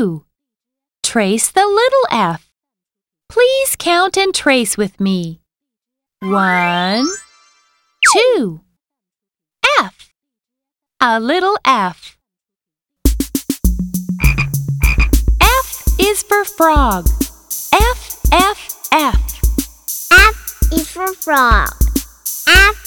two. Trace the little f. Please count and trace with me. One, two. F. A little f. F is for frog. F, F, F. F is for frog. F